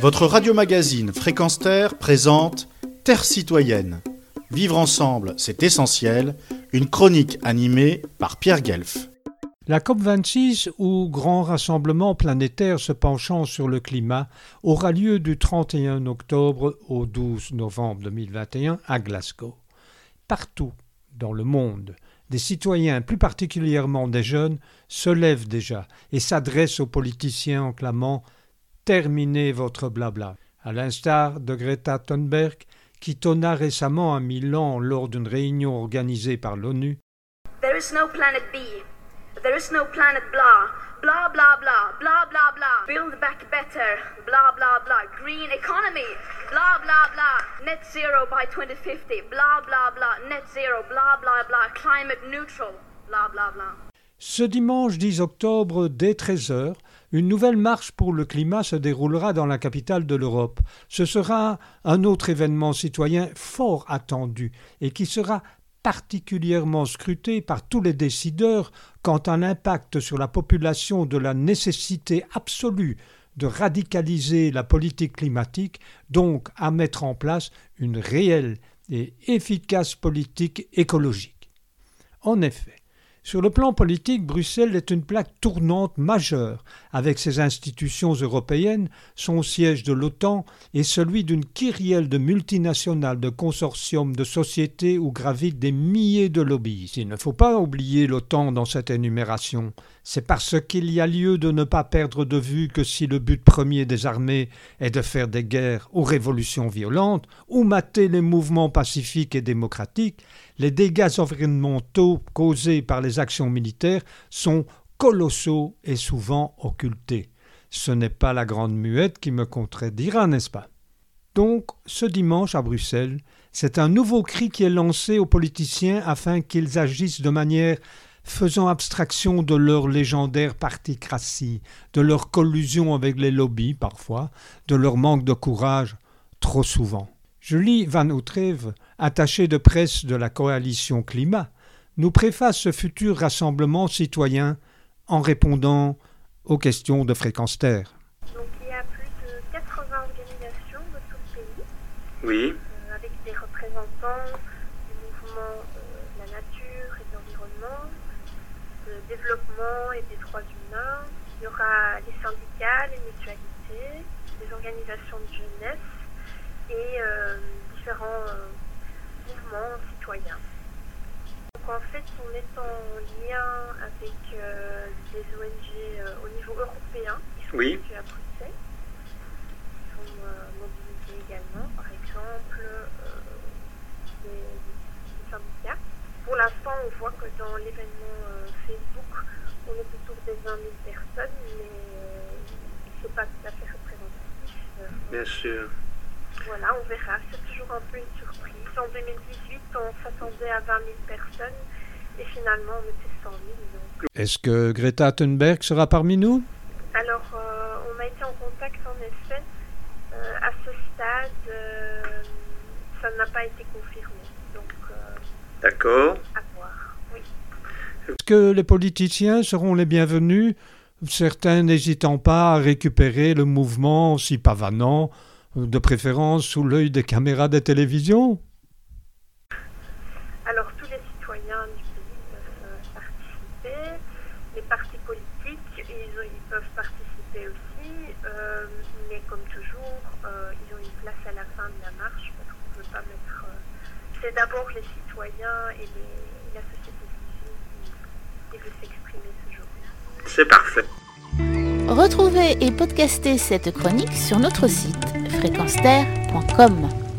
Votre radio-magazine Fréquence Terre présente Terre citoyenne. Vivre ensemble, c'est essentiel. Une chronique animée par Pierre Guelf. La COP26, ou Grand Rassemblement planétaire se penchant sur le climat, aura lieu du 31 octobre au 12 novembre 2021 à Glasgow. Partout dans le monde, des citoyens, plus particulièrement des jeunes, se lèvent déjà et s'adressent aux politiciens en clamant Terminez votre blabla. À l'instar de Greta Thunberg, qui tonna récemment à Milan lors d'une réunion organisée par l'ONU There is no planet B. There is no planet blah. Blah blah blah. Blah blah blah. Build back better. Blah blah blah. Green economy. Blah blah blah. Net zero by 2050. Blah blah blah. Net zero. Blah blah blah. Climate neutral. Blah blah blah. Ce dimanche 10 octobre, dès 13h, une nouvelle marche pour le climat se déroulera dans la capitale de l'Europe. Ce sera un autre événement citoyen fort attendu et qui sera particulièrement scruté par tous les décideurs quant à l'impact sur la population de la nécessité absolue de radicaliser la politique climatique, donc à mettre en place une réelle et efficace politique écologique. En effet, sur le plan politique, Bruxelles est une plaque tournante majeure, avec ses institutions européennes, son siège de l'OTAN et celui d'une kyrielle de multinationales, de consortiums, de sociétés où gravitent des milliers de lobbies. Il ne faut pas oublier l'OTAN dans cette énumération. C'est parce qu'il y a lieu de ne pas perdre de vue que si le but premier des armées est de faire des guerres ou révolutions violentes, ou mater les mouvements pacifiques et démocratiques, les dégâts environnementaux causés par les actions militaires sont colossaux et souvent occultés. Ce n'est pas la grande muette qui me contredira, n'est-ce pas? Donc, ce dimanche à Bruxelles, c'est un nouveau cri qui est lancé aux politiciens afin qu'ils agissent de manière faisant abstraction de leur légendaire particratie, de leur collusion avec les lobbies parfois, de leur manque de courage trop souvent. Julie Van Outreve, attachée de presse de la coalition Climat, nous préface ce futur rassemblement citoyen en répondant aux questions de Fréquence Terre. Donc il y a plus de 80 organisations de tout le pays, Oui, euh, avec des représentants du mouvement euh, de la nature et de l'environnement, de développement et des droits humains. Il y aura les syndicats, les mutualités, les organisations de jeunesse et euh, différents euh, mouvements citoyens. Donc en fait, on est en lien avec euh, des ONG euh, au niveau européen qui sont Oui. à Bruxelles, qui sont euh, mobilisées également, par exemple euh, des, des syndicats. Pour l'instant, on voit que dans l'événement euh, Facebook, on est autour des 20 000 personnes, mais euh, c'est pas tout à fait représentatif. Euh, bien sûr. Voilà, on verra. C'est toujours un peu une surprise. En 2018, on s'attendait à 20 000 personnes et finalement, on était 100 000. Donc. Est-ce que Greta Thunberg sera parmi nous? Alors, euh, on a été en contact en effet. Euh, à ce stade, euh, ça n'a pas été confirmé. Donc, D'accord. à voir. Oui. Est-ce que les politiciens seront les bienvenus? Certains n'hésitant pas à récupérer le mouvement si pavanant, de préférence sous l'œil des caméras des télévisions Alors, tous les citoyens du pays peuvent euh, participer. Les partis politiques, ils, peuvent participer aussi. euh, mais comme toujours, euh, ils ont une place à la fin de la marche parce qu'on ne peut pas mettre. euh, C'est d'abord les citoyens et les- la société civile qui, qui veut s'exprimer ce jour-là. C'est parfait. Retrouvez et podcastez cette chronique sur notre site fréquenceterre.com.